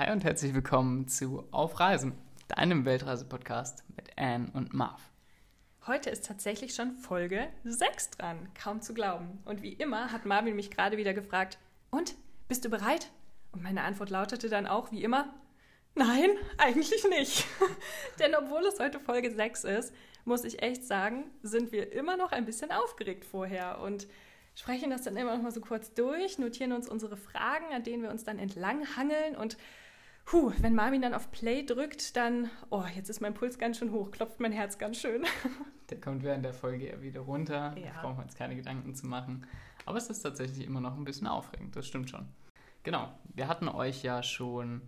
Hi und herzlich willkommen zu Auf Reisen, deinem Weltreise-Podcast mit Anne und Marv. Heute ist tatsächlich schon Folge 6 dran, kaum zu glauben. Und wie immer hat Marvin mich gerade wieder gefragt, und, bist du bereit? Und meine Antwort lautete dann auch wie immer, nein, eigentlich nicht. Denn obwohl es heute Folge 6 ist, muss ich echt sagen, sind wir immer noch ein bisschen aufgeregt vorher und sprechen das dann immer noch mal so kurz durch, notieren uns unsere Fragen, an denen wir uns dann entlanghangeln und Puh, wenn Marvin dann auf Play drückt, dann, oh, jetzt ist mein Puls ganz schön hoch, klopft mein Herz ganz schön. Der kommt während der Folge eher wieder runter. Ja. Da brauchen wir uns keine Gedanken zu machen. Aber es ist tatsächlich immer noch ein bisschen aufregend, das stimmt schon. Genau, wir hatten euch ja schon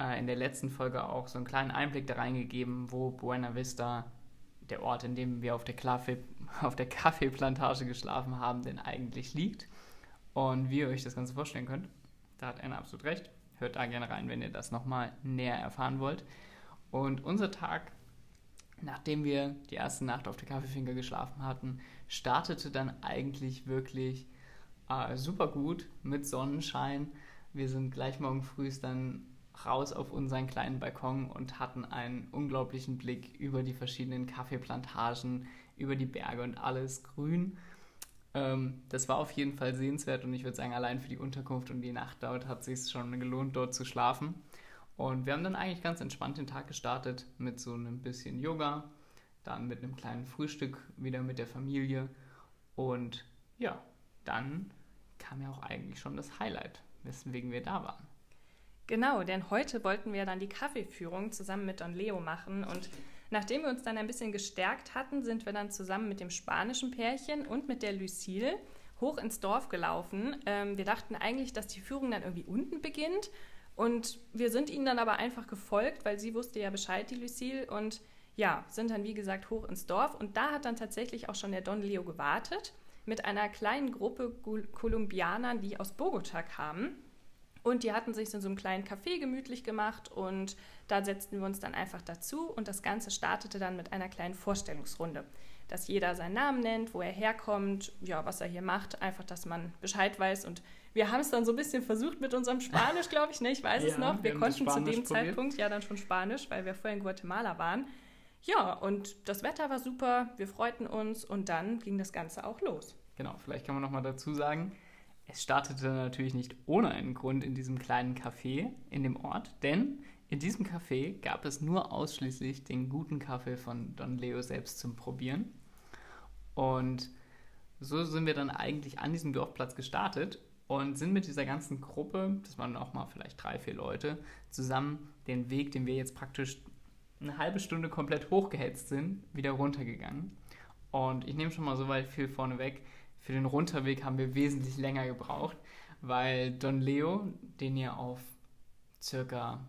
äh, in der letzten Folge auch so einen kleinen Einblick da reingegeben, wo Buena Vista, der Ort, in dem wir auf der, Kaffee, auf der Kaffeeplantage geschlafen haben, denn eigentlich liegt. Und wie ihr euch das Ganze vorstellen könnt, da hat Anna absolut recht. Hört da gerne rein, wenn ihr das nochmal näher erfahren wollt. Und unser Tag, nachdem wir die erste Nacht auf der Kaffeefinker geschlafen hatten, startete dann eigentlich wirklich äh, super gut mit Sonnenschein. Wir sind gleich morgen früh dann raus auf unseren kleinen Balkon und hatten einen unglaublichen Blick über die verschiedenen Kaffeeplantagen, über die Berge und alles grün. Ähm, das war auf jeden Fall sehenswert und ich würde sagen, allein für die Unterkunft und die Nacht dort hat es sich schon gelohnt, dort zu schlafen. Und wir haben dann eigentlich ganz entspannt den Tag gestartet mit so einem bisschen Yoga, dann mit einem kleinen Frühstück wieder mit der Familie und ja, dann kam ja auch eigentlich schon das Highlight, weswegen wir da waren. Genau, denn heute wollten wir dann die Kaffeeführung zusammen mit Don Leo machen und nachdem wir uns dann ein bisschen gestärkt hatten, sind wir dann zusammen mit dem spanischen Pärchen und mit der Lucille hoch ins Dorf gelaufen. Ähm, wir dachten eigentlich, dass die Führung dann irgendwie unten beginnt und wir sind ihnen dann aber einfach gefolgt, weil sie wusste ja Bescheid, die Lucille und ja, sind dann wie gesagt hoch ins Dorf und da hat dann tatsächlich auch schon der Don Leo gewartet mit einer kleinen Gruppe Kolumbianern, die aus Bogota kamen. Und die hatten sich in so einem kleinen Café gemütlich gemacht und da setzten wir uns dann einfach dazu und das Ganze startete dann mit einer kleinen Vorstellungsrunde, dass jeder seinen Namen nennt, wo er herkommt, ja, was er hier macht, einfach, dass man Bescheid weiß und wir haben es dann so ein bisschen versucht mit unserem Spanisch, glaube ich, ne? ich weiß es Ja, noch, wir wir konnten zu dem probiert. Zeitpunkt ja dann schon Spanisch, weil wir vorher in Guatemala waren. Ja, und das Wetter war super, wir freuten uns und dann ging das Ganze auch los. Genau, vielleicht kann man nochmal dazu sagen, es startete natürlich nicht ohne einen Grund in diesem kleinen Café in dem Ort, denn in diesem Café gab es nur ausschließlich den guten Kaffee von Don Leo selbst zum Probieren. Und so sind wir dann eigentlich an diesem Dorfplatz gestartet und sind mit dieser ganzen Gruppe, das waren auch mal vielleicht drei, vier Leute, zusammen den Weg, den wir jetzt praktisch eine halbe Stunde komplett hochgehetzt sind, wieder runtergegangen. Und ich nehme schon mal so weit viel vorneweg. Für den Runterweg haben wir wesentlich länger gebraucht, weil Don Leo, den ihr auf circa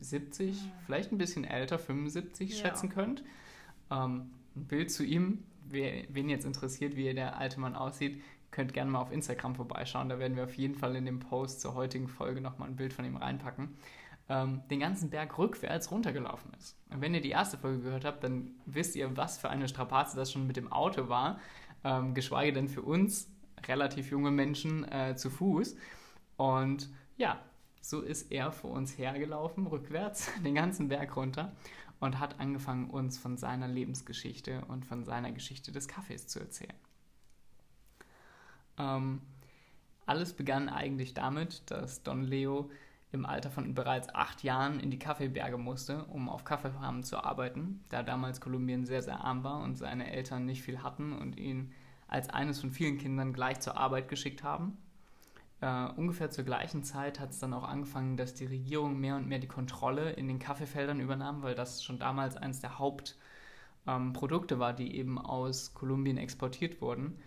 70, vielleicht ein bisschen älter, 75 Ja. schätzen könnt, ähm, ein Bild zu ihm, wer, wen jetzt interessiert, wie der alte Mann aussieht, könnt gerne mal auf Instagram vorbeischauen. Da werden wir auf jeden Fall in dem Post zur heutigen Folge nochmal ein Bild von ihm reinpacken. Ähm, den ganzen Berg rückwärts runtergelaufen ist. Und wenn ihr die erste Folge gehört habt, dann wisst ihr, was für eine Strapaze das schon mit dem Auto war. Ähm, geschweige denn für uns, relativ junge Menschen, äh, zu Fuß. Und ja, so ist er vor uns hergelaufen, rückwärts, den ganzen Berg runter und hat angefangen, uns von seiner Lebensgeschichte und von seiner Geschichte des Kaffees zu erzählen. Ähm, alles begann eigentlich damit, dass Don Leo im Alter von bereits acht Jahren in die Kaffeeberge musste, um auf Kaffeefarmen zu arbeiten, da damals Kolumbien sehr, sehr arm war und seine Eltern nicht viel hatten und ihn als eines von vielen Kindern gleich zur Arbeit geschickt haben. Äh, ungefähr zur gleichen Zeit hat es dann auch angefangen, dass die Regierung mehr und mehr die Kontrolle in den Kaffeefeldern übernahm, weil das schon damals eines der Hauptprodukte war, die eben aus Kolumbien exportiert wurden.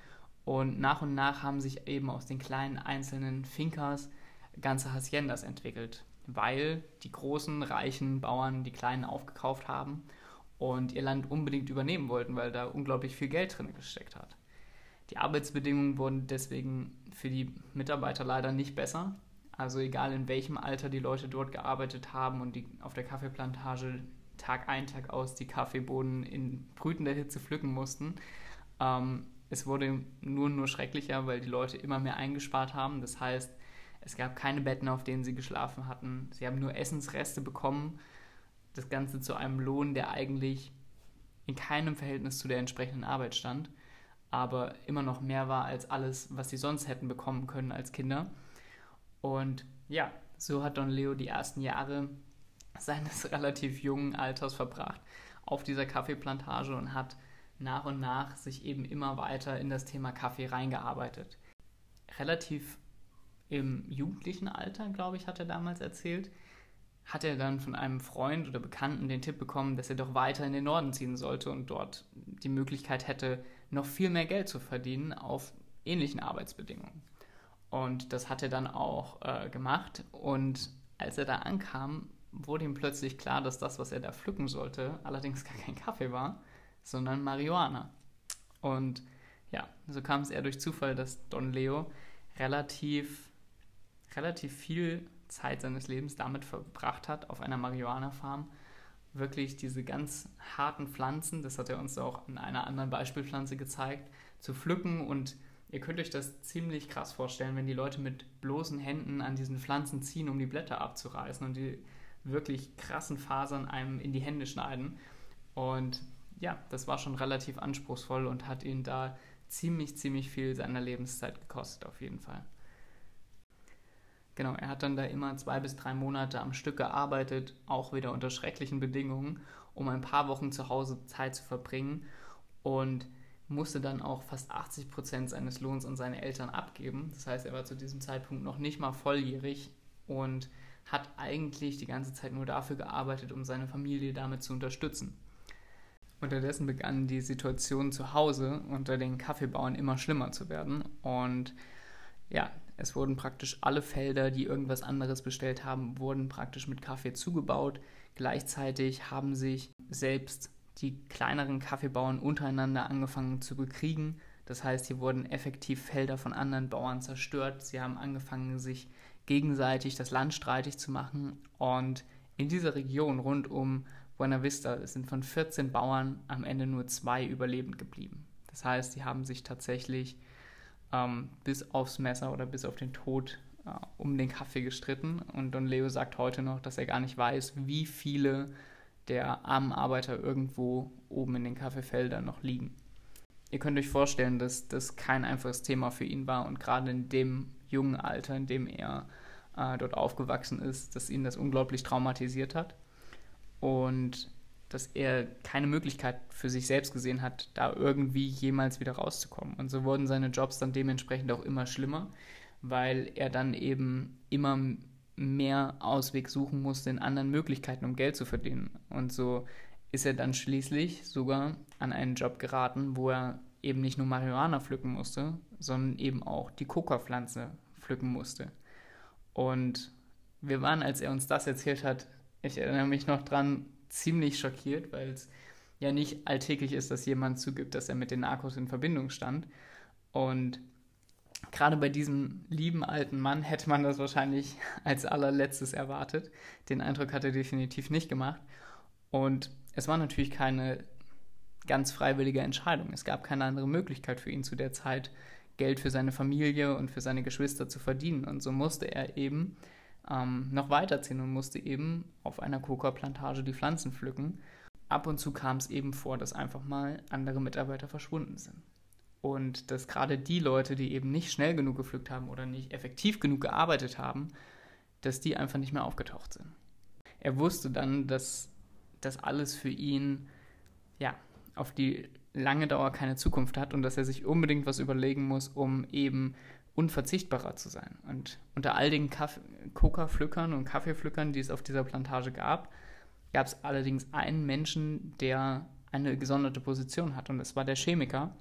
Und nach und nach haben sich eben aus den kleinen einzelnen Fincas ganze Haciendas entwickelt, weil die großen, reichen Bauern die kleinen aufgekauft haben und ihr Land unbedingt übernehmen wollten, weil da unglaublich viel Geld drin gesteckt hat. Die Arbeitsbedingungen wurden deswegen für die Mitarbeiter leider nicht besser. Also egal in welchem Alter die Leute dort gearbeitet haben und die auf der Kaffeeplantage Tag ein, Tag aus die Kaffeebohnen in brütender Hitze pflücken mussten. Ähm, es wurde nur nur schrecklicher, weil die Leute immer mehr eingespart haben. Das heißt, es gab keine Betten, auf denen sie geschlafen hatten. Sie haben nur Essensreste bekommen. Das Ganze zu einem Lohn, der eigentlich in keinem Verhältnis zu der entsprechenden Arbeit stand, aber immer noch mehr war als alles, was sie sonst hätten bekommen können als Kinder. Und ja, so hat Don Leo die ersten Jahre seines relativ jungen Alters verbracht auf dieser Kaffeeplantage und hat nach und nach sich eben immer weiter in das Thema Kaffee reingearbeitet. Relativ im jugendlichen Alter, glaube ich, hat er damals erzählt, hat er dann von einem Freund oder Bekannten den Tipp bekommen, dass er doch weiter in den Norden ziehen sollte und dort die Möglichkeit hätte, noch viel mehr Geld zu verdienen auf ähnlichen Arbeitsbedingungen. Und das hat er dann auch äh, gemacht. Und als er da ankam, wurde ihm plötzlich klar, dass das, was er da pflücken sollte, allerdings gar kein Kaffee war, sondern Marihuana. Und ja, so kam es eher durch Zufall, dass Don Leo relativ, relativ viel Zeit seines Lebens damit verbracht hat, auf einer Marihuana-Farm wirklich diese ganz harten Pflanzen, das hat er uns auch in einer anderen Beispielpflanze gezeigt, zu pflücken und ihr könnt euch das ziemlich krass vorstellen, wenn die Leute mit bloßen Händen an diesen Pflanzen ziehen, um die Blätter abzureißen und die wirklich krassen Fasern einem in die Hände schneiden. Und ja, das war schon relativ anspruchsvoll und hat ihn da ziemlich, ziemlich viel seiner Lebenszeit gekostet, auf jeden Fall. Genau, er hat dann da immer zwei bis drei Monate am Stück gearbeitet, auch wieder unter schrecklichen Bedingungen, um ein paar Wochen zu Hause Zeit zu verbringen und musste dann auch fast 80 Prozent seines Lohns an seine Eltern abgeben. Das heißt, er war zu diesem Zeitpunkt noch nicht mal volljährig und hat eigentlich die ganze Zeit nur dafür gearbeitet, um seine Familie damit zu unterstützen. Unterdessen begann die Situation zu Hause unter den Kaffeebauern immer schlimmer zu werden und ja, es wurden praktisch alle Felder, die irgendwas anderes bestellt haben, wurden praktisch mit Kaffee zugebaut. Gleichzeitig haben sich selbst die kleineren Kaffeebauern untereinander angefangen zu bekriegen. Das heißt, hier wurden effektiv Felder von anderen Bauern zerstört. Sie haben angefangen, sich gegenseitig das Land streitig zu machen. Und in dieser Region rund um Buena Vista sind von 14 Bauern am Ende nur zwei überlebend geblieben. Das heißt, sie haben sich tatsächlich ähm, bis aufs Messer oder bis auf den Tod äh, um den Kaffee gestritten. Und Don Leo sagt heute noch, dass er gar nicht weiß, wie viele der armen Arbeiter irgendwo oben in den Kaffeefeldern noch liegen. Ihr könnt euch vorstellen, dass das kein einfaches Thema für ihn war und gerade in dem jungen Alter, in dem er äh, dort aufgewachsen ist, dass ihn das unglaublich traumatisiert hat und dass er keine Möglichkeit für sich selbst gesehen hat, da irgendwie jemals wieder rauszukommen. Und so wurden seine Jobs dann dementsprechend auch immer schlimmer, weil er dann eben immer mehr Ausweg suchen musste in anderen Möglichkeiten, um Geld zu verdienen. Und so ist er dann schließlich sogar an einen Job geraten, wo er eben nicht nur Marihuana pflücken musste, sondern eben auch die Coca-Pflanze pflücken musste. Und wir waren, als er uns das erzählt hat, ich erinnere mich noch dran, ziemlich schockiert, weil es ja nicht alltäglich ist, dass jemand zugibt, dass er mit den Narcos in Verbindung stand. Und gerade bei diesem lieben alten Mann hätte man das wahrscheinlich als allerletztes erwartet. Den Eindruck hat er definitiv nicht gemacht. Und es war natürlich keine ganz freiwillige Entscheidung. Es gab keine andere Möglichkeit für ihn zu der Zeit, Geld für seine Familie und für seine Geschwister zu verdienen. Und so musste er eben ähm, noch weiterziehen und musste eben auf einer Coca-Plantage die Pflanzen pflücken. Ab und zu kam es eben vor, dass einfach mal andere Mitarbeiter verschwunden sind. Und dass gerade die Leute, die eben nicht schnell genug gepflückt haben oder nicht effektiv genug gearbeitet haben, dass die einfach nicht mehr aufgetaucht sind. Er wusste dann, dass das alles für ihn ja, auf die lange Dauer keine Zukunft hat und dass er sich unbedingt was überlegen muss, um eben unverzichtbarer zu sein. Und unter all den Coca-Pflückern und Kaffeepflückern, die es auf dieser Plantage gab, gab es allerdings einen Menschen, der eine gesonderte Position hat. Und das war der Chemiker,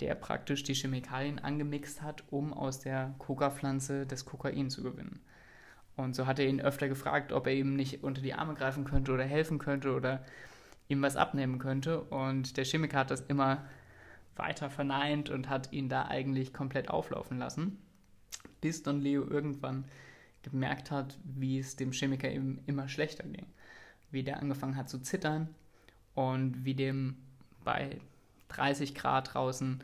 der praktisch die Chemikalien angemixt hat, um aus der Coca-Pflanze das Kokain zu gewinnen. Und so hat er ihn öfter gefragt, ob er ihm nicht unter die Arme greifen könnte oder helfen könnte oder ihm was abnehmen könnte. Und der Chemiker hat das immer weiter verneint und hat ihn da eigentlich komplett auflaufen lassen, bis Don Leo irgendwann gemerkt hat, wie es dem Chemiker eben immer schlechter ging. wie der angefangen hat zu zittern und wie dem bei 30 Grad draußen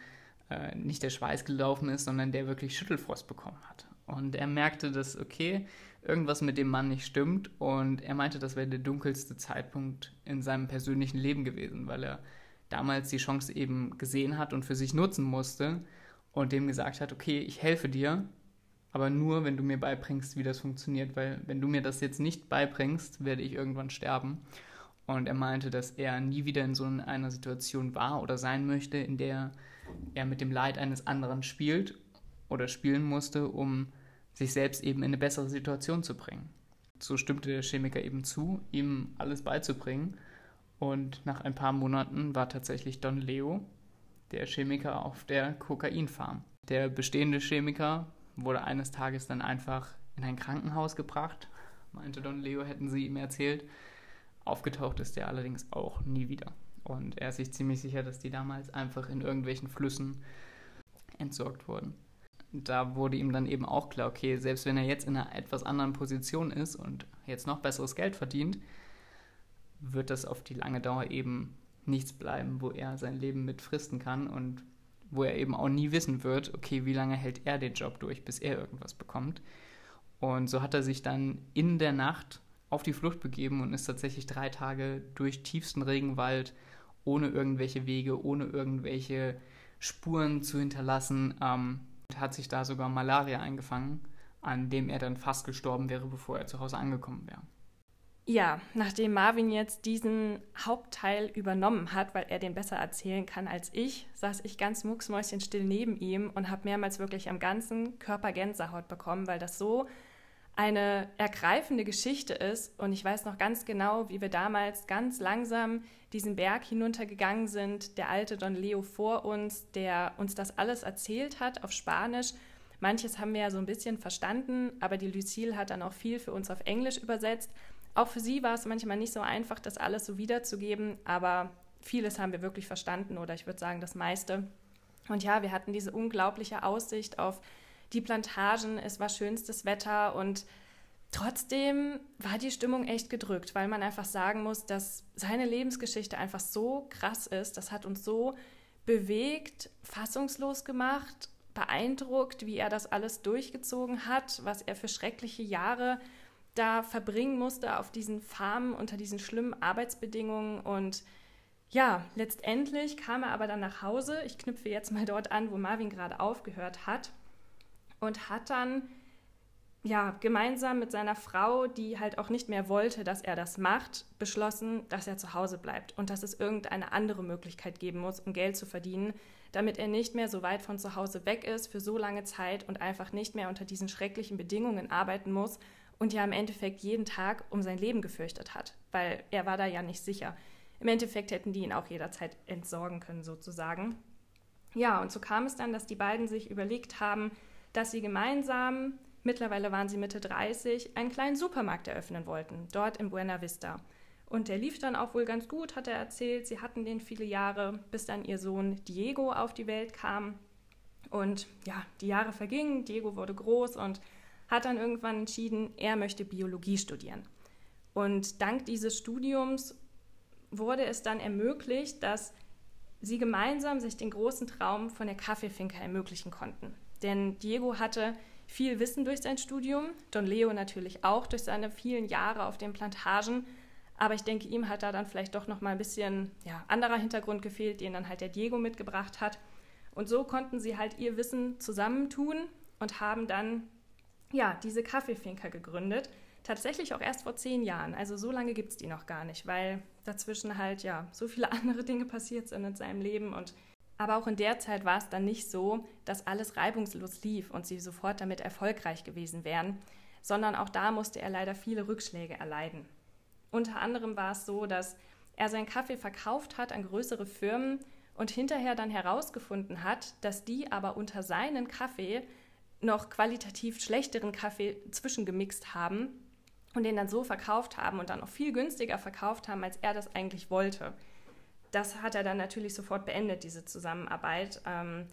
äh, nicht der Schweiß gelaufen ist, sondern der wirklich Schüttelfrost bekommen hat. Und er merkte, dass, okay, irgendwas mit dem Mann nicht stimmt und er meinte, das wäre der dunkelste Zeitpunkt in seinem persönlichen Leben gewesen, weil er damals die Chance eben gesehen hat und für sich nutzen musste und dem gesagt hat, okay, ich helfe dir, aber nur, wenn du mir beibringst, wie das funktioniert, weil wenn du mir das jetzt nicht beibringst, werde ich irgendwann sterben. Und er meinte, dass er nie wieder in so einer Situation war oder sein möchte, in der er mit dem Leid eines anderen spielt oder spielen musste, um sich selbst eben in eine bessere Situation zu bringen. So stimmte der Chemiker eben zu, ihm alles beizubringen. Und nach ein paar Monaten war tatsächlich Don Leo, der Chemiker auf der Kokainfarm. Der bestehende Chemiker wurde eines Tages dann einfach in ein Krankenhaus gebracht, meinte Don Leo, hätten sie ihm erzählt. Aufgetaucht ist er allerdings auch nie wieder. Und er ist sich ziemlich sicher, dass die damals einfach in irgendwelchen Flüssen entsorgt wurden. Da wurde ihm dann eben auch klar, okay, selbst wenn er jetzt in einer etwas anderen Position ist und jetzt noch besseres Geld verdient, wird das auf die lange Dauer eben nichts bleiben, wo er sein Leben mit fristen kann und wo er eben auch nie wissen wird, okay, wie lange hält er den Job durch, bis er irgendwas bekommt. Und so hat er sich dann in der Nacht auf die Flucht begeben und ist tatsächlich drei Tage durch tiefsten Regenwald ohne irgendwelche Wege, ohne irgendwelche Spuren zu hinterlassen, ähm, hat sich da sogar Malaria eingefangen, an dem er dann fast gestorben wäre, bevor er zu Hause angekommen wäre. Ja, nachdem Marvin jetzt diesen Hauptteil übernommen hat, weil er den besser erzählen kann als ich, saß ich ganz mucksmäuschenstill neben ihm und habe mehrmals wirklich am ganzen Körper Gänsehaut bekommen, weil das so eine ergreifende Geschichte ist. Und ich weiß noch ganz genau, wie wir damals ganz langsam diesen Berg hinuntergegangen sind. Der alte Don Leo vor uns, der uns das alles erzählt hat auf Spanisch. Manches haben wir ja so ein bisschen verstanden, aber die Lucille hat dann auch viel für uns auf Englisch übersetzt. Auch für sie war es manchmal nicht so einfach, das alles so wiederzugeben, aber vieles haben wir wirklich verstanden oder ich würde sagen das meiste. Und ja, wir hatten diese unglaubliche Aussicht auf die Plantagen, es war schönstes Wetter und trotzdem war die Stimmung echt gedrückt, weil man einfach sagen muss, dass seine Lebensgeschichte einfach so krass ist. Das hat uns so bewegt, fassungslos gemacht, beeindruckt, wie er das alles durchgezogen hat, was er für schreckliche Jahre da verbringen musste auf diesen Farmen unter diesen schlimmen Arbeitsbedingungen und ja, letztendlich kam er aber dann nach Hause. Ich knüpfe jetzt mal dort an, wo Marvin gerade aufgehört hat und hat dann ja gemeinsam mit seiner Frau, die halt auch nicht mehr wollte, dass er das macht, beschlossen, dass er zu Hause bleibt und dass es irgendeine andere Möglichkeit geben muss, um Geld zu verdienen, damit er nicht mehr so weit von zu Hause weg ist für so lange Zeit und einfach nicht mehr unter diesen schrecklichen Bedingungen arbeiten muss und ja im Endeffekt jeden Tag um sein Leben gefürchtet hat, weil er war da ja nicht sicher. Im Endeffekt hätten die ihn auch jederzeit entsorgen können sozusagen. Ja, und so kam es dann, dass die beiden sich überlegt haben, dass sie gemeinsam, mittlerweile waren sie Mitte 30, einen kleinen Supermarkt eröffnen wollten, dort in Buena Vista. Und der lief dann auch wohl ganz gut, hat er erzählt. Sie hatten den viele Jahre, bis dann ihr Sohn Diego auf die Welt kam. Und ja, die Jahre vergingen, Diego wurde groß und hat dann irgendwann entschieden, er möchte Biologie studieren. Und dank dieses Studiums wurde es dann ermöglicht, dass sie gemeinsam sich den großen Traum von der Kaffeefinke ermöglichen konnten. Denn Diego hatte viel Wissen durch sein Studium, Don Leo natürlich auch durch seine vielen Jahre auf den Plantagen. Aber ich denke, ihm hat da dann vielleicht doch noch mal ein bisschen ja, anderer Hintergrund gefehlt, den dann halt der Diego mitgebracht hat. Und so konnten sie halt ihr Wissen zusammentun und haben dann ja diese Kaffeefinker gegründet. Tatsächlich auch erst vor zehn Jahren. Also so lange gibt es die noch gar nicht, weil dazwischen halt ja so viele andere Dinge passiert sind in seinem Leben und aber auch in der Zeit war es dann nicht so, dass alles reibungslos lief und sie sofort damit erfolgreich gewesen wären, sondern auch da musste er leider viele Rückschläge erleiden. Unter anderem war es so, dass er seinen Kaffee verkauft hat an größere Firmen und hinterher dann herausgefunden hat, dass die aber unter seinen Kaffee noch qualitativ schlechteren Kaffee zwischengemixt haben und den dann so verkauft haben und dann noch viel günstiger verkauft haben, als er das eigentlich wollte das hat er dann natürlich sofort beendet, diese Zusammenarbeit. Ähm,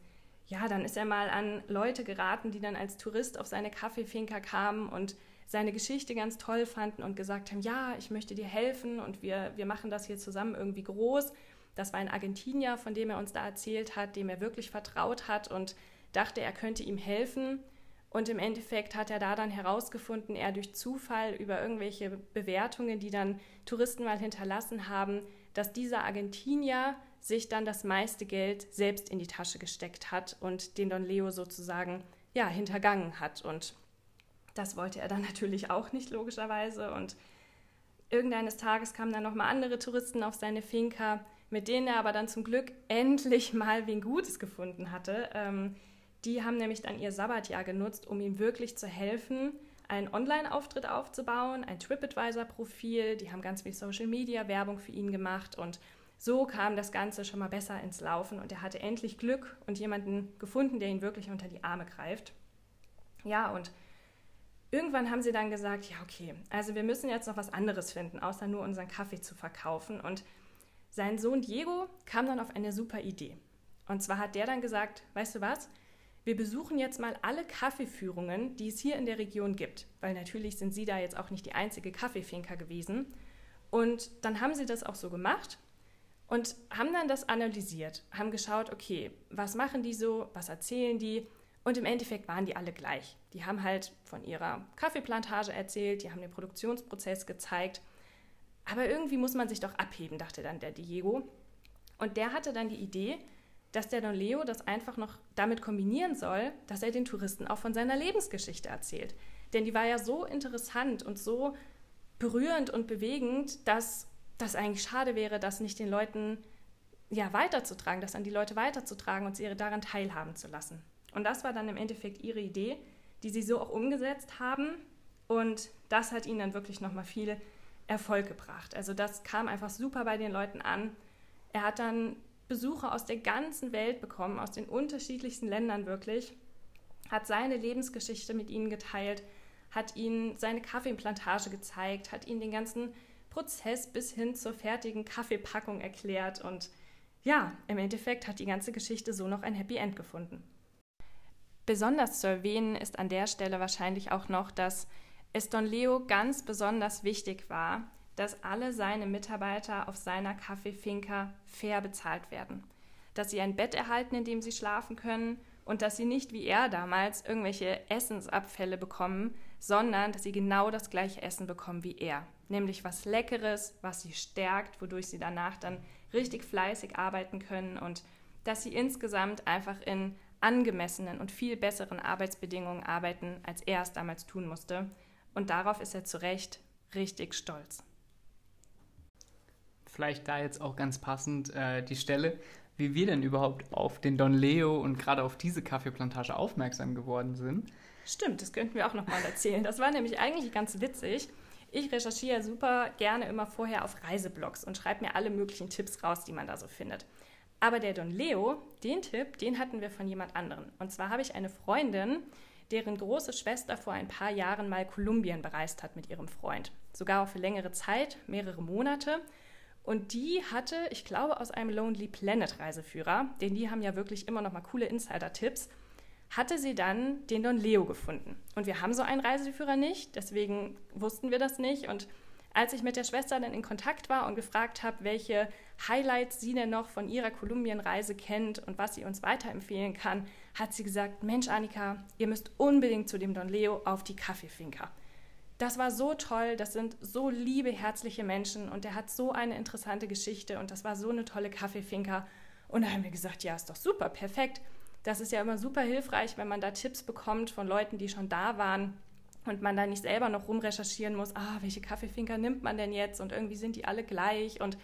ja, dann ist er mal an Leute geraten, die dann als Tourist auf seine Kaffeefinker kamen und seine Geschichte ganz toll fanden und gesagt haben, ja, ich möchte dir helfen und wir, wir machen das hier zusammen irgendwie groß. Das war ein Argentinier, von dem er uns da erzählt hat, dem er wirklich vertraut hat und dachte, er könnte ihm helfen. Und im Endeffekt hat er da dann herausgefunden, er durch Zufall über irgendwelche Bewertungen, die dann Touristen mal hinterlassen haben, dass dieser Argentinier sich dann das meiste Geld selbst in die Tasche gesteckt hat und den Don Leo sozusagen ja hintergangen hat und das wollte er dann natürlich auch nicht logischerweise und irgendeines Tages kamen dann noch mal andere Touristen auf seine Finca, mit denen er aber dann zum Glück endlich mal wen Gutes gefunden hatte. Ähm, die haben nämlich dann ihr Sabbatjahr genutzt, um ihm wirklich zu helfen, einen Online-Auftritt aufzubauen, ein TripAdvisor-Profil. Die haben ganz viel Social-Media-Werbung für ihn gemacht und so kam das Ganze schon mal besser ins Laufen und er hatte endlich Glück und jemanden gefunden, der ihn wirklich unter die Arme greift. Ja, und irgendwann haben sie dann gesagt, ja, okay, also wir müssen jetzt noch was anderes finden, außer nur unseren Kaffee zu verkaufen. Und sein Sohn Diego kam dann auf eine super Idee. Und zwar hat der dann gesagt, weißt du was, wir besuchen jetzt mal alle Kaffeeführungen, die es hier in der Region gibt, weil natürlich sind sie da jetzt auch nicht die einzige Kaffeefinker gewesen. Und dann haben sie das auch so gemacht und haben dann das analysiert, haben geschaut, okay, was machen die so, was erzählen die und im Endeffekt waren die alle gleich. Die haben halt von ihrer Kaffeeplantage erzählt, die haben den Produktionsprozess gezeigt, aber irgendwie muss man sich doch abheben, dachte dann der Diego. Und der hatte dann die Idee, dass der Don Leo das einfach noch damit kombinieren soll, dass er den Touristen auch von seiner Lebensgeschichte erzählt. Denn die war ja so interessant und so berührend und bewegend, dass das eigentlich schade wäre, das nicht den Leuten ja, weiterzutragen, das an die Leute weiterzutragen und sie daran teilhaben zu lassen. Und das war dann im Endeffekt ihre Idee, die sie so auch umgesetzt haben. Und das hat ihnen dann wirklich nochmal viel Erfolg gebracht. Also das kam einfach super bei den Leuten an. Er hat dann Besucher aus der ganzen Welt bekommen, aus den unterschiedlichsten Ländern wirklich, hat seine Lebensgeschichte mit ihnen geteilt, hat ihnen seine Kaffeeplantage gezeigt, hat ihnen den ganzen Prozess bis hin zur fertigen Kaffeepackung erklärt und ja, im Endeffekt hat die ganze Geschichte so noch ein Happy End gefunden. Besonders zu erwähnen ist an der Stelle wahrscheinlich auch noch, dass es Don Leo ganz besonders wichtig war, dass alle seine Mitarbeiter auf seiner Kaffeefinker fair bezahlt werden. Dass sie ein Bett erhalten, in dem sie schlafen können und dass sie nicht wie er damals irgendwelche Essensabfälle bekommen, sondern dass sie genau das gleiche Essen bekommen wie er nämlich was Leckeres, was sie stärkt, wodurch sie danach dann richtig fleißig arbeiten können und dass sie insgesamt einfach in angemessenen und viel besseren Arbeitsbedingungen arbeiten, als er es damals tun musste. Und darauf ist er zu Recht richtig stolz. Vielleicht da jetzt auch ganz passend äh, die Stelle, wie wir denn überhaupt auf den Don Leo und gerade auf diese Kaffeeplantage aufmerksam geworden sind. Stimmt, das könnten wir auch nochmal erzählen. Das war nämlich eigentlich ganz witzig. Ich recherchiere super gerne immer vorher auf Reiseblogs und schreibe mir alle möglichen Tipps raus, die man da so findet. Aber der Don Leo, den Tipp, den hatten wir von jemand anderem. Und zwar habe ich eine Freundin, deren große Schwester vor ein paar Jahren mal Kolumbien bereist hat mit ihrem Freund. Sogar auch für längere Zeit, mehrere Monate. Und die hatte, ich glaube, aus einem Lonely Planet Reiseführer, denn die haben ja wirklich immer noch mal coole Insider-Tipps, hatte sie dann den Don Leo gefunden. Und wir haben so einen Reiseführer nicht, deswegen wussten wir das nicht. Und als ich mit der Schwester dann in Kontakt war und gefragt habe, welche Highlights sie denn noch von ihrer Kolumbienreise kennt und was sie uns weiterempfehlen kann, hat sie gesagt, Mensch Annika, ihr müsst unbedingt zu dem Don Leo auf die Kaffeefinker. Das war so toll, das sind so liebe, herzliche Menschen und er hat so eine interessante Geschichte und das war so eine tolle Kaffeefinker. Und da haben wir gesagt, ja, ist doch super, perfekt das ist ja immer super hilfreich, wenn man da Tipps bekommt von Leuten, die schon da waren und man da nicht selber noch rumrecherchieren muss, ah, welche Kaffeefinker nimmt man denn jetzt und irgendwie sind die alle gleich und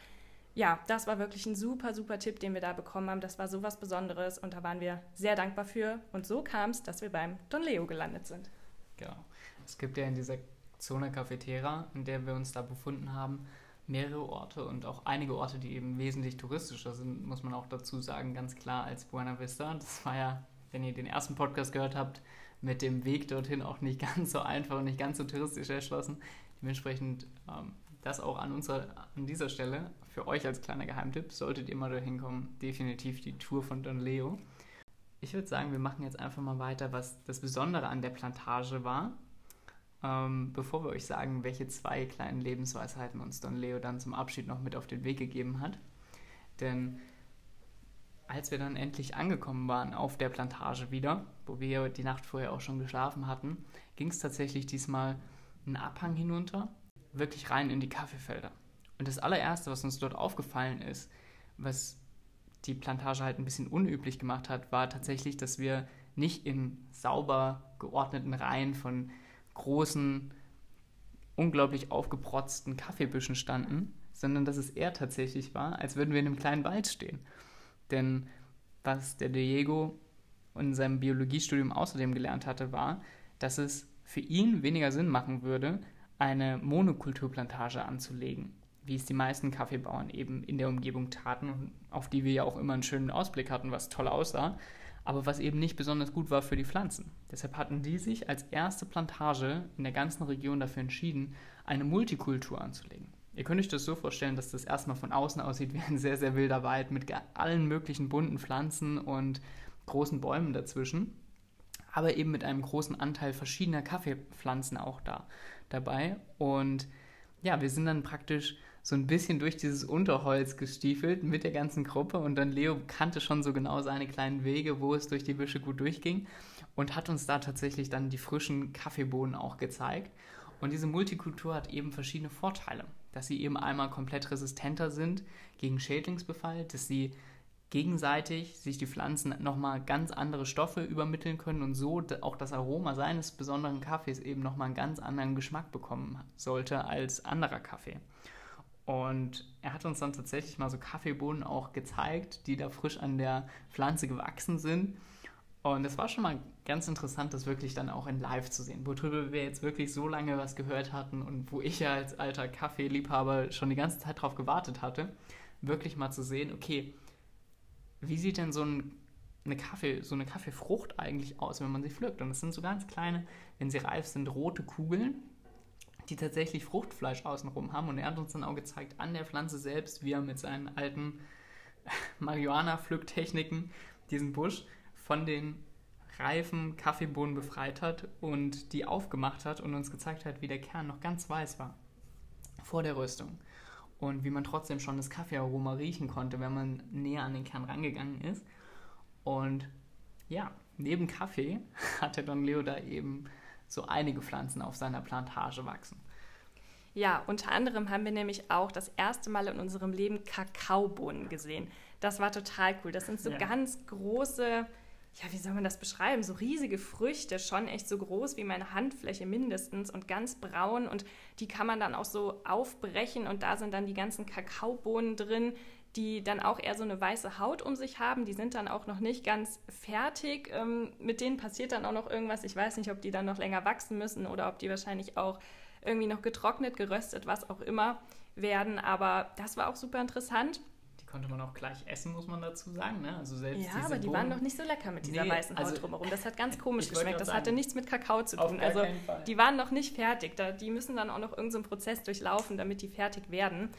ja, das war wirklich ein super, super Tipp, den wir da bekommen haben. Das war so was Besonderes und da waren wir sehr dankbar für. Und so kam es, dass wir beim Don Leo gelandet sind. Genau. Es gibt ja in dieser Zone Cafetera, in der wir uns da befunden haben, mehrere Orte und auch einige Orte, die eben wesentlich touristischer sind, muss man auch dazu sagen, ganz klar als Buena Vista. Das war ja, wenn ihr den ersten Podcast gehört habt, mit dem Weg dorthin auch nicht ganz so einfach und nicht ganz so touristisch erschlossen. Dementsprechend ähm, das auch an, unserer, an dieser Stelle für euch als kleiner Geheimtipp, solltet ihr mal dahin kommen, definitiv die Tour von Don Leo. Ich würde sagen, wir machen jetzt einfach mal weiter, was das Besondere an der Plantage war. Ähm, bevor wir euch sagen, welche zwei kleinen Lebensweisheiten uns Don Leo dann zum Abschied noch mit auf den Weg gegeben hat. Denn als wir dann endlich angekommen waren auf der Plantage wieder, wo wir die Nacht vorher auch schon geschlafen hatten, ging es tatsächlich diesmal einen Abhang hinunter, wirklich rein in die Kaffeefelder. Und das allererste, was uns dort aufgefallen ist, was die Plantage halt ein bisschen unüblich gemacht hat, war tatsächlich, dass wir nicht in sauber geordneten Reihen von großen, unglaublich aufgeprotzten Kaffeebüschen standen, sondern dass es eher tatsächlich war, als würden wir in einem kleinen Wald stehen. Denn was der Diego in seinem Biologiestudium außerdem gelernt hatte, war, dass es für ihn weniger Sinn machen würde, eine Monokulturplantage anzulegen, wie es die meisten Kaffeebauern eben in der Umgebung taten und auf die wir ja auch immer einen schönen Ausblick hatten, was toll aussah, aber was eben nicht besonders gut war für die Pflanzen. Deshalb hatten die sich als erste Plantage in der ganzen Region dafür entschieden, eine Multikultur anzulegen. Ihr könnt euch das so vorstellen, dass das erstmal von außen aussieht wie ein sehr, sehr wilder Wald mit allen möglichen bunten Pflanzen und großen Bäumen dazwischen, aber eben mit einem großen Anteil verschiedener Kaffeepflanzen auch da dabei. Und ja, wir sind dann praktisch so ein bisschen durch dieses Unterholz gestiefelt mit der ganzen Gruppe und dann Leo kannte schon so genau seine kleinen Wege, wo es durch die Büsche gut durchging und hat uns da tatsächlich dann die frischen Kaffeebohnen auch gezeigt. Und diese Multikultur hat eben verschiedene Vorteile, dass sie eben einmal komplett resistenter sind gegen Schädlingsbefall, dass sie gegenseitig sich die Pflanzen nochmal ganz andere Stoffe übermitteln können und so auch das Aroma seines besonderen Kaffees eben nochmal einen ganz anderen Geschmack bekommen sollte als anderer Kaffee. Und er hat uns dann tatsächlich mal so Kaffeebohnen auch gezeigt, die da frisch an der Pflanze gewachsen sind. Und es war schon mal ganz interessant, das wirklich dann auch in Live zu sehen, worüber wir jetzt wirklich so lange was gehört hatten und wo ich ja als alter Kaffeeliebhaber schon die ganze Zeit drauf gewartet hatte, wirklich mal zu sehen, okay, wie sieht denn so ein, eine Kaffee, so eine Kaffeefrucht eigentlich aus, wenn man sie pflückt? Und das sind so ganz kleine, wenn sie reif sind, rote Kugeln, die tatsächlich Fruchtfleisch außenrum haben. Und er hat uns dann auch gezeigt, an der Pflanze selbst, wie er mit seinen alten Marihuana-Pflücktechniken diesen Busch von den reifen Kaffeebohnen befreit hat und die aufgemacht hat und uns gezeigt hat, wie der Kern noch ganz weiß war vor der Röstung. Und wie man trotzdem schon das Kaffeearoma riechen konnte, wenn man näher an den Kern rangegangen ist. Und ja, neben Kaffee hatte Don Leo da eben so einige Pflanzen auf seiner Plantage wachsen. Ja, unter anderem haben wir nämlich auch das erste Mal in unserem Leben Kakaobohnen gesehen. Das war total cool. Das sind so Ja. ganz große, ja, wie soll man das beschreiben? So riesige Früchte, schon echt so groß wie meine Handfläche mindestens und ganz braun. Und die kann man dann auch so aufbrechen und da sind dann die ganzen Kakaobohnen drin, die dann auch eher so eine weiße Haut um sich haben. Die sind dann auch noch nicht ganz fertig. Ähm, mit denen passiert dann auch noch irgendwas. Ich weiß nicht, ob die dann noch länger wachsen müssen oder ob die wahrscheinlich auch irgendwie noch getrocknet, geröstet, was auch immer werden. Aber das war auch super interessant. Die konnte man auch gleich essen, muss man dazu sagen. Ne? Also selbst Ja, aber die waren noch nicht so lecker mit dieser Nee, weißen Haut also- drumherum. Das hat ganz komisch geschmeckt. Das hatte sagen. nichts mit Kakao zu tun. Also die waren noch nicht fertig. Da, die müssen dann auch noch irgendeinen so Prozess durchlaufen, damit die fertig werden.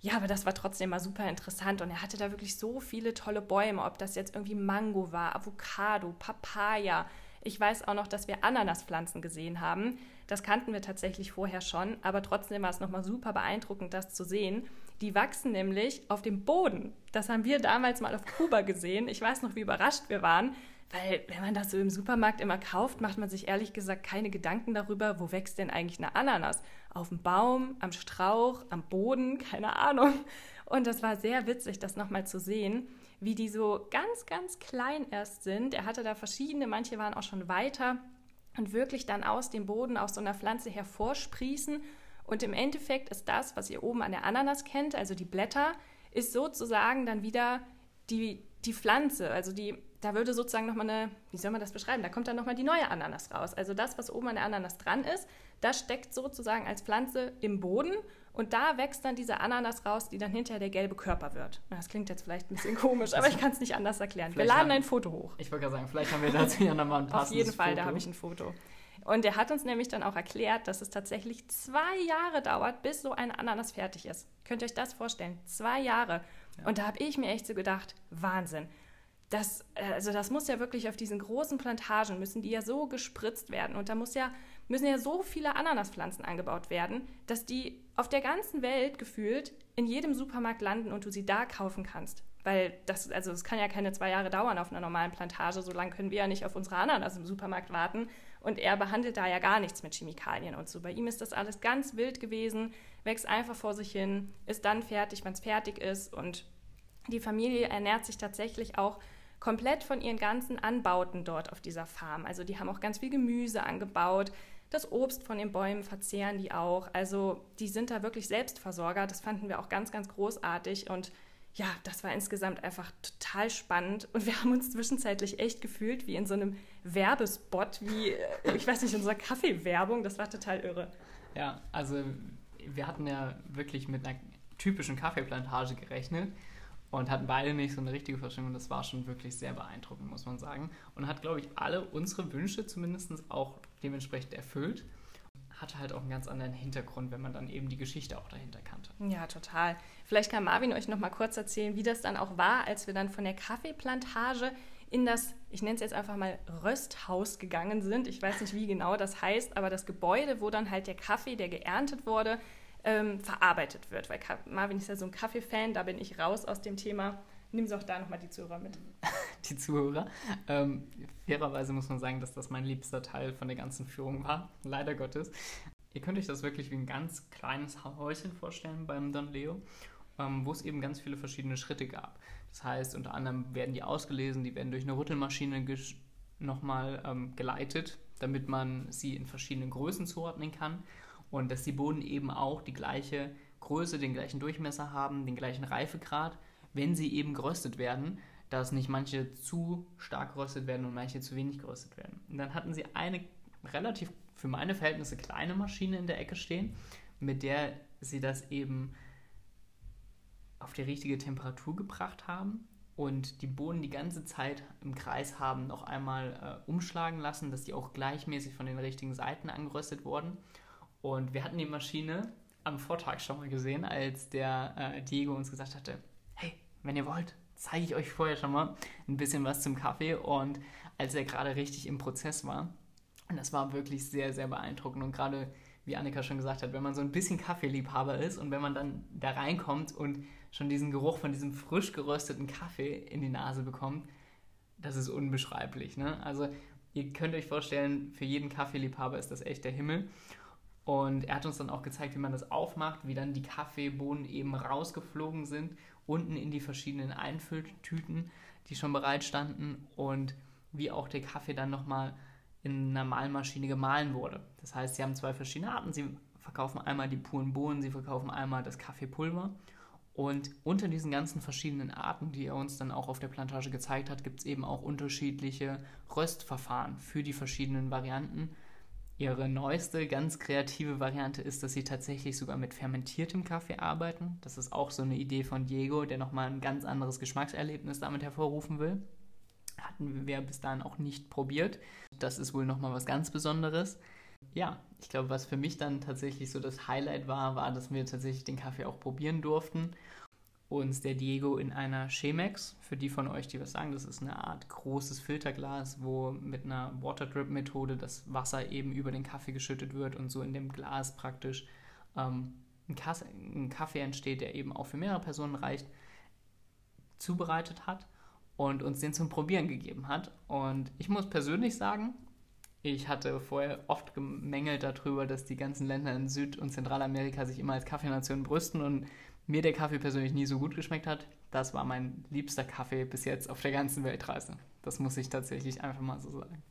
Ja, aber das war trotzdem mal super interessant und er hatte da wirklich so viele tolle Bäume, ob das jetzt irgendwie Mango war, Avocado, Papaya. Ich weiß auch noch, dass wir Ananaspflanzen gesehen haben. Das kannten wir tatsächlich vorher schon, aber trotzdem war es nochmal super beeindruckend, das zu sehen. Die wachsen nämlich auf dem Boden. Das haben wir damals mal auf Kuba gesehen. Ich weiß noch, wie überrascht wir waren, weil wenn man das so im Supermarkt immer kauft, macht man sich ehrlich gesagt keine Gedanken darüber, wo wächst denn eigentlich eine Ananas? Auf dem Baum, am Strauch, am Boden, keine Ahnung. Und das war sehr witzig, das nochmal zu sehen, wie die so ganz, ganz klein erst sind. Er hatte da verschiedene, manche waren auch schon weiter und wirklich dann aus dem Boden, aus so einer Pflanze hervorsprießen. Und im Endeffekt ist das, was ihr oben an der Ananas kennt, also die Blätter, ist sozusagen dann wieder die, die Pflanze. Also die, da würde sozusagen nochmal eine, wie soll man das beschreiben? Da kommt dann nochmal die neue Ananas raus. Also das, was oben an der Ananas dran ist, das steckt sozusagen als Pflanze im Boden und da wächst dann diese Ananas raus, die dann hinterher der gelbe Körper wird. Das klingt jetzt vielleicht ein bisschen komisch, aber ich kann es nicht anders erklären. Wir Vielleicht laden haben- ein Foto hoch. Ich wollte gerade sagen, vielleicht haben wir dazu ja nochmal ein Auf passendes jeden Fall, da Foto. habe ich ein Foto. Und er hat uns nämlich dann auch erklärt, dass es tatsächlich zwei Jahre dauert, bis so eine Ananas fertig ist. Könnt ihr euch das vorstellen? Zwei Jahre. Und da habe ich mir echt so gedacht, Wahnsinn. Das, äh, also das muss ja wirklich auf diesen großen Plantagen, müssen die ja so gespritzt werden. Und da muss ja müssen ja so viele Ananaspflanzen angebaut werden, dass die auf der ganzen Welt gefühlt in jedem Supermarkt landen und du sie da kaufen kannst. Weil das, also es kann ja keine zwei Jahre dauern auf einer normalen Plantage, so lange können wir ja nicht auf unsere Ananas im Supermarkt warten. Und er behandelt da ja gar nichts mit Chemikalien und so. Bei ihm ist das alles ganz wild gewesen, wächst einfach vor sich hin, ist dann fertig, wenn es fertig ist. Und die Familie ernährt sich tatsächlich auch komplett von ihren ganzen Anbauten dort auf dieser Farm. Also die haben auch ganz viel Gemüse angebaut. Das Obst von den Bäumen verzehren die auch. Also die sind da wirklich Selbstversorger. Das fanden wir auch ganz, ganz großartig. Und ja, das war insgesamt einfach total spannend. Und wir haben uns zwischenzeitlich echt gefühlt wie in so einem Werbespot, wie, äh, ich weiß nicht, in unserer Kaffeewerbung. Das war total irre. Ja, also wir hatten ja wirklich mit einer typischen Kaffeeplantage gerechnet und hatten beide nicht so eine richtige Vorstellung. Das war schon wirklich sehr beeindruckend, muss man sagen. Und hat, glaube ich, alle unsere Wünsche zumindest auch dementsprechend erfüllt. Hatte halt auch einen ganz anderen Hintergrund, wenn man dann eben die Geschichte auch dahinter kannte. Ja, total. Vielleicht kann Marvin euch noch mal kurz erzählen, wie das dann auch war, als wir dann von der Kaffeeplantage in das, ich nenne es jetzt einfach mal Rösthaus gegangen sind. Ich weiß nicht, wie genau das heißt, aber das Gebäude, wo dann halt der Kaffee, der geerntet wurde, ähm, verarbeitet wird. Weil Marvin ist ja so ein Kaffee-Fan, da bin ich raus aus dem Thema. Nimm sie auch da nochmal die Zuhörer mit. Die Zuhörer. Ähm, fairerweise muss man sagen, dass das mein liebster Teil von der ganzen Führung war. Leider Gottes. Ihr könnt euch das wirklich wie ein ganz kleines Häuschen vorstellen beim Don Leo, ähm, wo es eben ganz viele verschiedene Schritte gab. Das heißt, unter anderem werden die ausgelesen, die werden durch eine Rüttelmaschine nochmal ähm, geleitet, damit man sie in verschiedenen Größen zuordnen kann und dass die Bohnen eben auch die gleiche Größe, den gleichen Durchmesser haben, den gleichen Reifegrad, wenn sie eben geröstet werden, dass nicht manche zu stark geröstet werden und manche zu wenig geröstet werden. Und dann hatten sie eine relativ für meine Verhältnisse kleine Maschine in der Ecke stehen, mit der sie das eben auf die richtige Temperatur gebracht haben und die Bohnen die ganze Zeit im Kreis haben noch einmal äh, umschlagen lassen, dass die auch gleichmäßig von den richtigen Seiten angeröstet wurden. Und wir hatten die Maschine am Vortag schon mal gesehen, als der äh, Diego uns gesagt hatte, hey, wenn ihr wollt, zeige ich euch vorher schon mal ein bisschen was zum Kaffee. Und als er gerade richtig im Prozess war, und das war wirklich sehr, sehr beeindruckend. Und gerade, wie Annika schon gesagt hat, wenn man so ein bisschen Kaffeeliebhaber ist und wenn man dann da reinkommt und schon diesen Geruch von diesem frisch gerösteten Kaffee in die Nase bekommt, das ist unbeschreiblich. Ne? Also ihr könnt euch vorstellen, für jeden Kaffeeliebhaber ist das echt der Himmel. Und er hat uns dann auch gezeigt, wie man das aufmacht, wie dann die Kaffeebohnen eben rausgeflogen sind, unten in die verschiedenen Einfülltüten, die schon bereit standen und wie auch der Kaffee dann nochmal in einer Mahlmaschine gemahlen wurde. Das heißt, sie haben zwei verschiedene Arten. Sie verkaufen einmal die puren Bohnen, sie verkaufen einmal das Kaffeepulver. Und unter diesen ganzen verschiedenen Arten, die er uns dann auch auf der Plantage gezeigt hat, gibt es eben auch unterschiedliche Röstverfahren für die verschiedenen Varianten Ihre neueste, ganz kreative Variante ist, dass sie tatsächlich sogar mit fermentiertem Kaffee arbeiten. Das ist auch so eine Idee von Diego, der nochmal ein ganz anderes Geschmackserlebnis damit hervorrufen will. Hatten wir bis dahin auch nicht probiert. Das ist wohl nochmal was ganz Besonderes. Ja, ich glaube, was für mich dann tatsächlich so das Highlight war, war, dass wir tatsächlich den Kaffee auch probieren durften uns der Diego in einer Chemex. Für die von euch, die was sagen, das ist eine Art großes Filterglas, wo mit einer Water Drip Methode das Wasser eben über den Kaffee geschüttet wird und so in dem Glas praktisch ähm, ein, Kasse, ein Kaffee entsteht, der eben auch für mehrere Personen reicht, zubereitet hat und uns den zum Probieren gegeben hat. Und ich muss persönlich sagen, ich hatte vorher oft gemängelt darüber, dass die ganzen Länder in Süd- und Zentralamerika sich immer als Kaffeenation brüsten und mir der Kaffee persönlich nie so gut geschmeckt hat. Das war mein liebster Kaffee bis jetzt auf der ganzen Weltreise. Das muss ich tatsächlich einfach mal so sagen.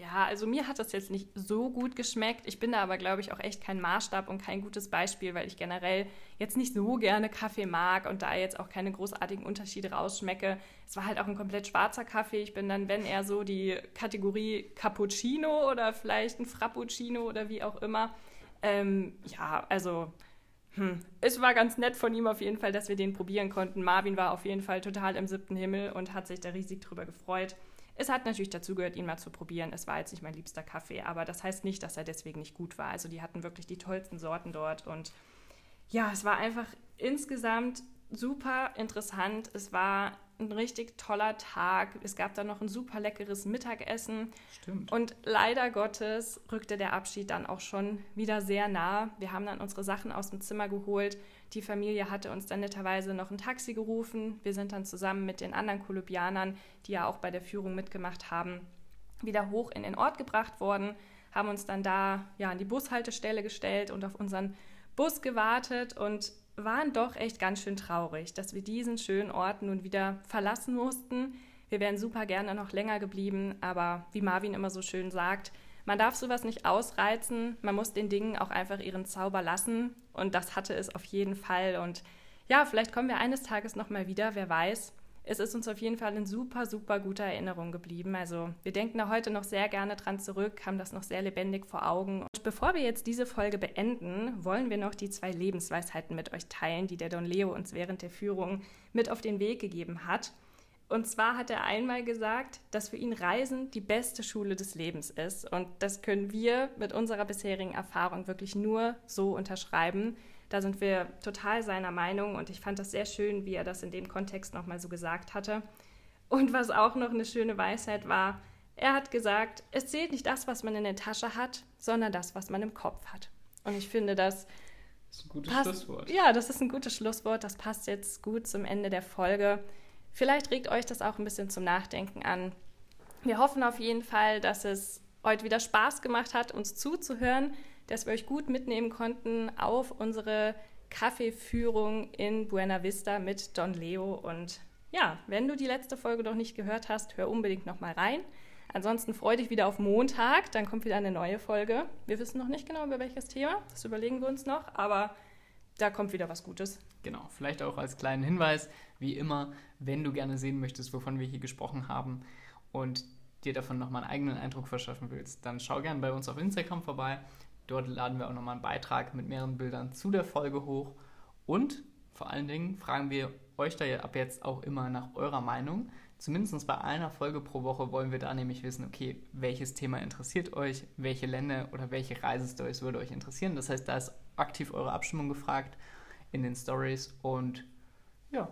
Ja, also mir hat das jetzt nicht so gut geschmeckt. Ich bin da aber, glaube ich, auch echt kein Maßstab und kein gutes Beispiel, weil ich generell jetzt nicht so gerne Kaffee mag und da jetzt auch keine großartigen Unterschiede rausschmecke. Es war halt auch ein komplett schwarzer Kaffee. Ich bin dann, wenn eher so die Kategorie Cappuccino oder vielleicht ein Frappuccino oder wie auch immer. Ähm, ja, also hm. Es war ganz nett von ihm auf jeden Fall, dass wir den probieren konnten. Marvin war auf jeden Fall total im siebten Himmel und hat sich da riesig drüber gefreut. Es hat natürlich dazu gehört, ihn mal zu probieren. Es war jetzt nicht mein liebster Kaffee, aber das heißt nicht, dass er deswegen nicht gut war. Also die hatten wirklich die tollsten Sorten dort und ja, es war einfach insgesamt super interessant. Es war ein richtig toller Tag. Es gab dann noch ein super leckeres Mittagessen. Stimmt. Und leider Gottes rückte der Abschied dann auch schon wieder sehr nah. Wir haben dann unsere Sachen aus dem Zimmer geholt. Die Familie hatte uns dann netterweise noch ein Taxi gerufen. Wir sind dann zusammen mit den anderen Kolumbianern, die ja auch bei der Führung mitgemacht haben, wieder hoch in den Ort gebracht worden, haben uns dann da ja an die Bushaltestelle gestellt und auf unseren Bus gewartet und waren doch echt ganz schön traurig, dass wir diesen schönen Ort nun wieder verlassen mussten. Wir wären super gerne noch länger geblieben, aber wie Marvin immer so schön sagt, man darf sowas nicht ausreizen, man muss den Dingen auch einfach ihren Zauber lassen und das hatte es auf jeden Fall und ja, vielleicht kommen wir eines Tages nochmal wieder, wer weiß. Es ist uns auf jeden Fall in super, super guter Erinnerung geblieben. Also wir denken da heute noch sehr gerne dran zurück, haben das noch sehr lebendig vor Augen. Und bevor wir jetzt diese Folge beenden, wollen wir noch die zwei Lebensweisheiten mit euch teilen, die der Don Leo uns während der Führung mit auf den Weg gegeben hat. Und zwar hat er einmal gesagt, dass für ihn Reisen die beste Schule des Lebens ist. Und das können wir mit unserer bisherigen Erfahrung wirklich nur so unterschreiben. Da sind wir total seiner Meinung und ich fand das sehr schön, wie er das in dem Kontext nochmal so gesagt hatte. Und was auch noch eine schöne Weisheit war, er hat gesagt, es zählt nicht das, was man in der Tasche hat, sondern das, was man im Kopf hat. Und ich finde, das Das ist ein gutes passt, Schlusswort. Ja, das ist ein gutes Schlusswort. Das passt jetzt gut zum Ende der Folge. Vielleicht regt euch das auch ein bisschen zum Nachdenken an. Wir hoffen auf jeden Fall, dass es heute wieder Spaß gemacht hat, uns zuzuhören, dass wir euch gut mitnehmen konnten auf unsere Kaffeeführung in Buena Vista mit Don Leo. Und ja, wenn du die letzte Folge noch nicht gehört hast, hör unbedingt noch mal rein. Ansonsten freu dich wieder auf Montag, dann kommt wieder eine neue Folge. Wir wissen noch nicht genau, über welches Thema, das überlegen wir uns noch, aber da kommt wieder was Gutes. Genau, vielleicht auch als kleinen Hinweis, wie immer, wenn du gerne sehen möchtest, wovon wir hier gesprochen haben und dir davon nochmal einen eigenen Eindruck verschaffen willst, dann schau gerne bei uns auf Instagram vorbei. Dort laden wir auch nochmal einen Beitrag mit mehreren Bildern zu der Folge hoch. Und vor allen Dingen fragen wir euch da ja ab jetzt auch immer nach eurer Meinung. Zumindest bei einer Folge pro Woche wollen wir da nämlich wissen, okay, welches Thema interessiert euch, welche Länder oder welche Reisestories würde euch interessieren. Das heißt, da ist aktiv eure Abstimmung gefragt in den Stories und ja,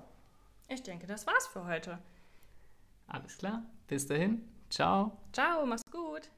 Ich denke, das war's für heute. alles klar. Bis dahin, ciao. Ciao, mach's gut.